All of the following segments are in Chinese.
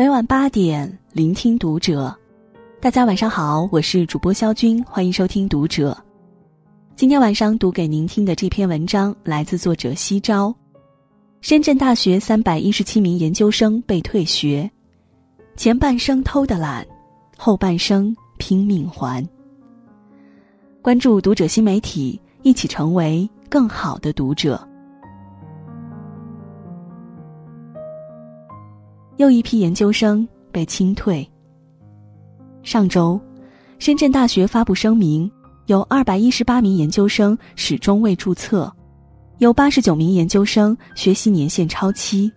每晚八点，聆听读者。大家晚上好，我是主播肖军，欢迎收听读者。今天晚上读给您听的这篇文章来自作者西钊。深圳大学三百一十七名研究生被退学，前半生偷的懒，后半生拼命还。关注读者新媒体，一起成为更好的读者。又一批研究生被清退。上周，深圳大学发布声明，有二百一十八名研究生始终未注册，有八十九名研究生学习年限超期，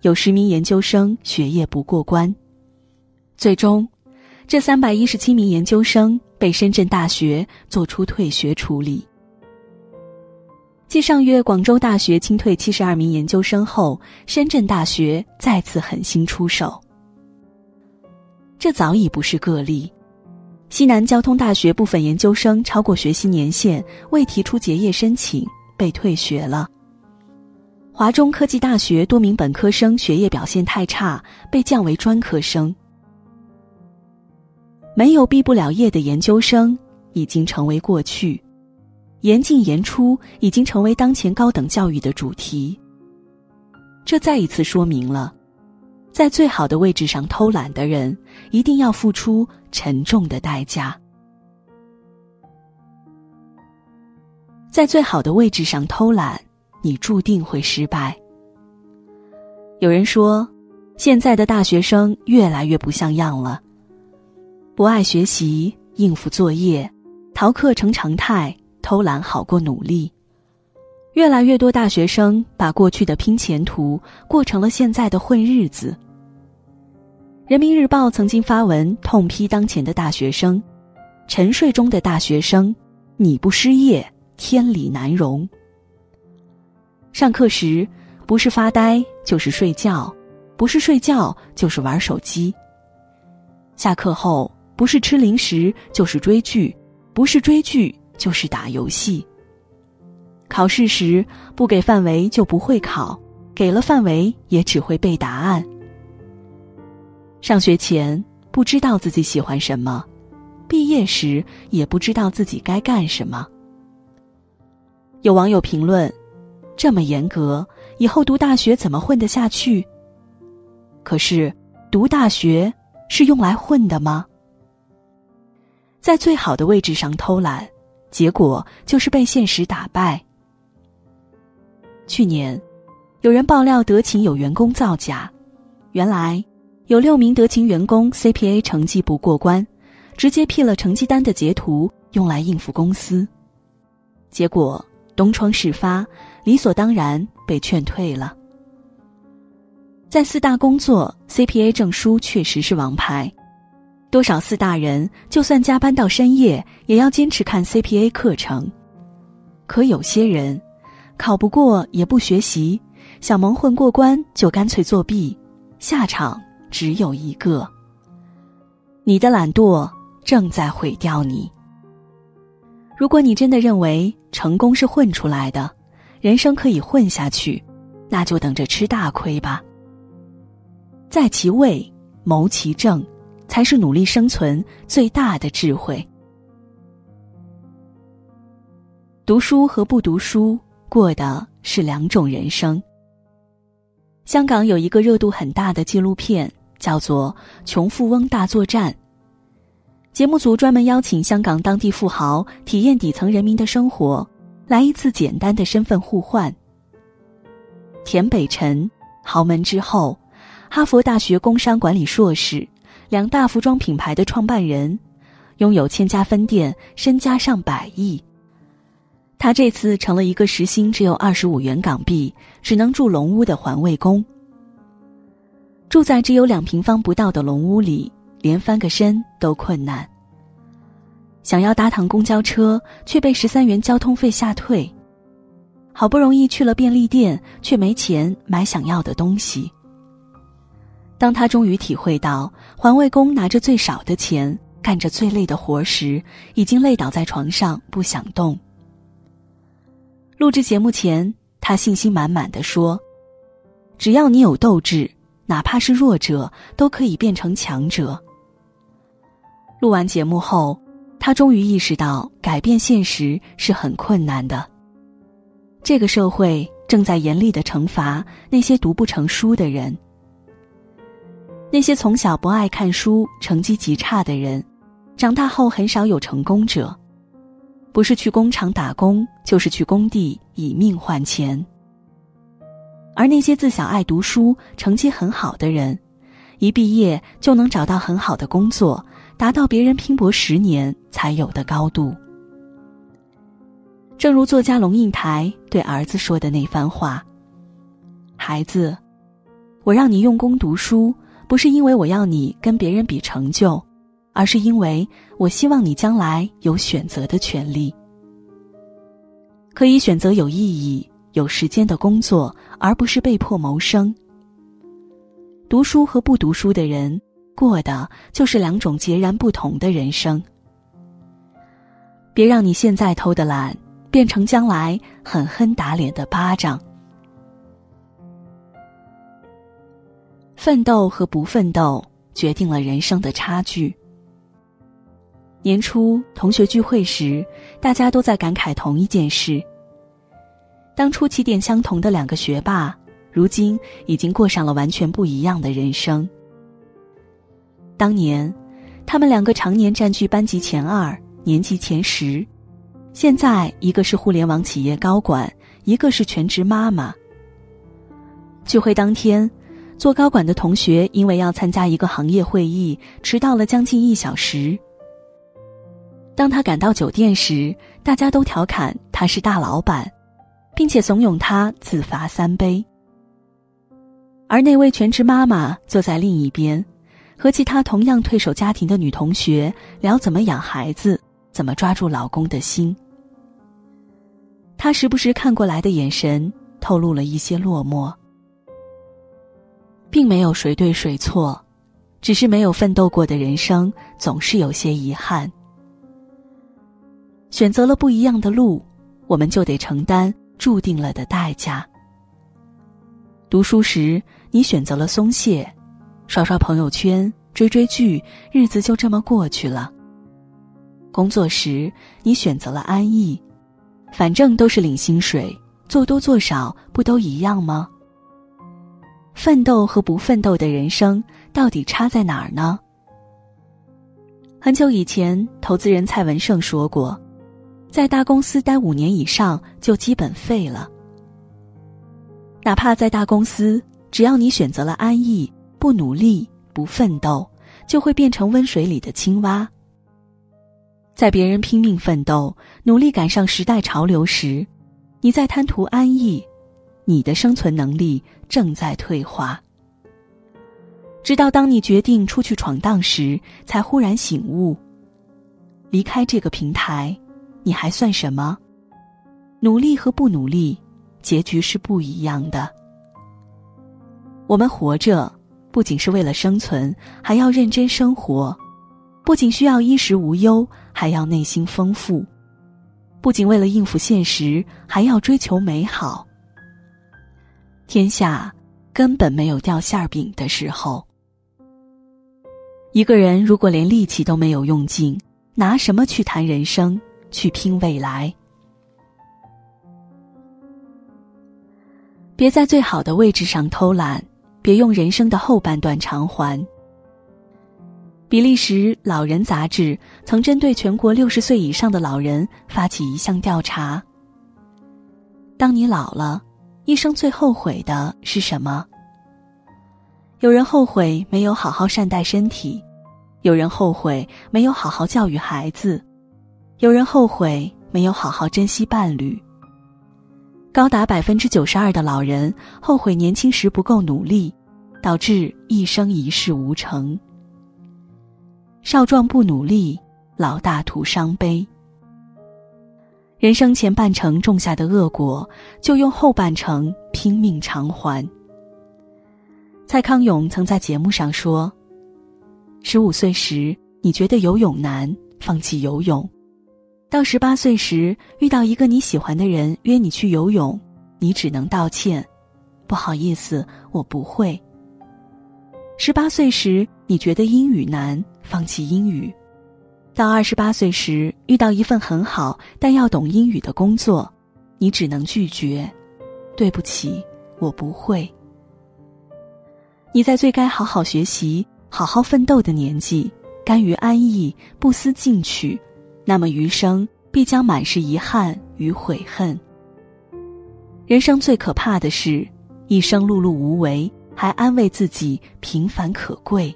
有十名研究生学业不过关。最终，这三百一十七名研究生被深圳大学作出退学处理。继上月广州大学清退七十二名研究生后，深圳大学再次狠心出手。这早已不是个例，西南交通大学部分研究生超过学习年限未提出结业申请被退学了。华中科技大学多名本科生学业表现太差被降为专科生。没有毕不了业的研究生已经成为过去。严进严出已经成为当前高等教育的主题。这再一次说明了，在最好的位置上偷懒的人，一定要付出沉重的代价。在最好的位置上偷懒，你注定会失败。有人说，现在的大学生越来越不像样了，不爱学习，应付作业，逃课成常态。偷懒好过努力，越来越多大学生把过去的拼前途过成了现在的混日子。人民日报曾经发文痛批当前的大学生：“沉睡中的大学生，你不失业，天理难容。”上课时不是发呆就是睡觉，不是睡觉就是玩手机；下课后不是吃零食就是追剧，不是追剧。就是打游戏。考试时不给范围就不会考，给了范围也只会背答案。上学前不知道自己喜欢什么，毕业时也不知道自己该干什么。有网友评论：“这么严格，以后读大学怎么混得下去？”可是，读大学是用来混的吗？在最好的位置上偷懒。结果就是被现实打败。去年，有人爆料德勤有员工造假，原来有六名德勤员工 CPA 成绩不过关，直接 P 了成绩单的截图用来应付公司，结果东窗事发，理所当然被劝退了。在四大工作，CPA 证书确实是王牌。多少四大人，就算加班到深夜，也要坚持看 CPA 课程。可有些人，考不过也不学习，想蒙混过关就干脆作弊，下场只有一个。你的懒惰正在毁掉你。如果你真的认为成功是混出来的，人生可以混下去，那就等着吃大亏吧。在其位，谋其政。才是努力生存最大的智慧。读书和不读书过的是两种人生。香港有一个热度很大的纪录片，叫做《穷富翁大作战》。节目组专门邀请香港当地富豪体验底层人民的生活，来一次简单的身份互换。田北辰，豪门之后，哈佛大学工商管理硕士。两大服装品牌的创办人，拥有千家分店，身家上百亿。他这次成了一个时薪只有二十五元港币，只能住龙屋的环卫工。住在只有两平方不到的龙屋里，连翻个身都困难。想要搭趟公交车，却被十三元交通费吓退。好不容易去了便利店，却没钱买想要的东西。当他终于体会到环卫工拿着最少的钱干着最累的活时，已经累倒在床上不想动。录制节目前，他信心满满的说：“只要你有斗志，哪怕是弱者都可以变成强者。录完节目后，他终于意识到改变现实是很困难的。这个社会正在严厉的惩罚那些读不成书的人，那些从小不爱看书、成绩极差的人，长大后很少有成功者，不是去工厂打工，就是去工地以命换钱。而那些自小爱读书、成绩很好的人，一毕业就能找到很好的工作，达到别人拼搏十年才有的高度。正如作家龙应台对儿子说的那番话：“孩子，我让你用功读书，不是因为我要你跟别人比成就，而是因为我希望你将来有选择的权利，可以选择有意义、有时间的工作，而不是被迫谋生。读书和不读书的人，过的就是两种截然不同的人生。别让你现在偷的懒。”变成将来狠狠打脸的巴掌。奋斗和不奋斗决定了人生的差距。年初同学聚会时，大家都在感慨同一件事：当初起点相同的两个学霸，如今已经过上了完全不一样的人生。当年，他们两个常年占据班级前二，年级前十。现在，一个是互联网企业高管，一个是全职妈妈。聚会当天，做高管的同学因为要参加一个行业会议，迟到了将近一小时。当他赶到酒店时，大家都调侃他是大老板，并且怂恿他自罚三杯。而那位全职妈妈坐在另一边，和其他同样退守家庭的女同学聊怎么养孩子，怎么抓住老公的心。他时不时看过来的眼神，透露了一些落寞。并没有谁对谁错，只是没有奋斗过的人生总是有些遗憾。选择了不一样的路，我们就得承担注定了的代价。读书时，你选择了松懈，刷刷朋友圈，追追剧，日子就这么过去了。工作时，你选择了安逸。反正都是领薪水，做多做少不都一样吗？奋斗和不奋斗的人生到底差在哪儿呢？很久以前，投资人蔡文胜说过，在大公司待五年以上就基本废了。哪怕在大公司，只要你选择了安逸，不努力，不奋斗，就会变成温水里的青蛙。在别人拼命奋斗、努力赶上时代潮流时，你在贪图安逸，你的生存能力正在退化。直到当你决定出去闯荡时，才忽然醒悟：离开这个平台，你还算什么？努力和不努力，结局是不一样的。我们活着，不仅是为了生存，还要认真生活。不仅需要衣食无忧，还要内心丰富；不仅为了应付现实，还要追求美好。天下根本没有掉馅儿饼的时候。一个人如果连力气都没有用尽，拿什么去谈人生，去拼未来？别在最好的位置上偷懒，别用人生的后半段偿还。比利时老人杂志曾针对全国六十岁以上的老人发起一项调查：当你老了，一生最后悔的是什么？有人后悔没有好好善待身体，有人后悔没有好好教育孩子，有人后悔没有好好珍惜伴侣。高达百分之九十二的老人后悔年轻时不够努力，导致一生一事无成。少壮不努力，老大徒伤悲。人生前半程种下的恶果，就用后半程拼命偿还。蔡康永曾在节目上说：“十五岁时你觉得游泳难，放弃游泳；到十八岁时遇到一个你喜欢的人约你去游泳，你只能道歉，不好意思，我不会。十八岁时，你觉得英语难，放弃英语；到二十八岁时，遇到一份很好但要懂英语的工作，你只能拒绝。对不起，我不会。你在最该好好学习、好好奋斗的年纪，甘于安逸、不思进取，那么余生必将满是遗憾与悔恨。人生最可怕的是，一生碌碌无为。还安慰自己平凡可贵。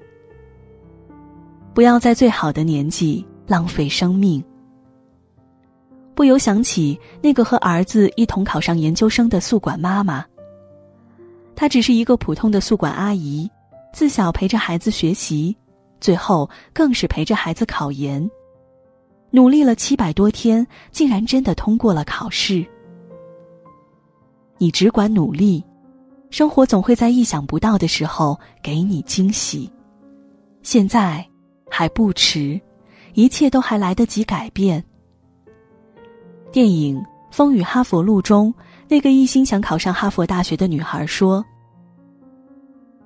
不要在最好的年纪浪费生命。不由想起那个和儿子一同考上研究生的宿管妈妈。她只是一个普通的宿管阿姨，自小陪着孩子学习，最后更是陪着孩子考研。努力了七百多天，竟然真的通过了考试。你只管努力。生活总会在意想不到的时候给你惊喜，现在还不迟，一切都还来得及改变。电影《风雨哈佛路》中，那个一心想考上哈佛大学的女孩说：“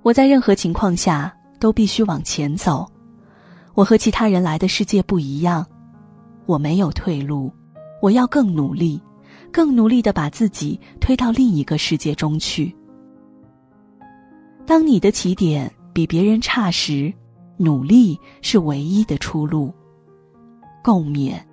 我在任何情况下都必须往前走，我和其他人来的世界不一样，我没有退路，我要更努力，更努力的把自己推到另一个世界中去。”当你的起点比别人差时，努力是唯一的出路。共勉。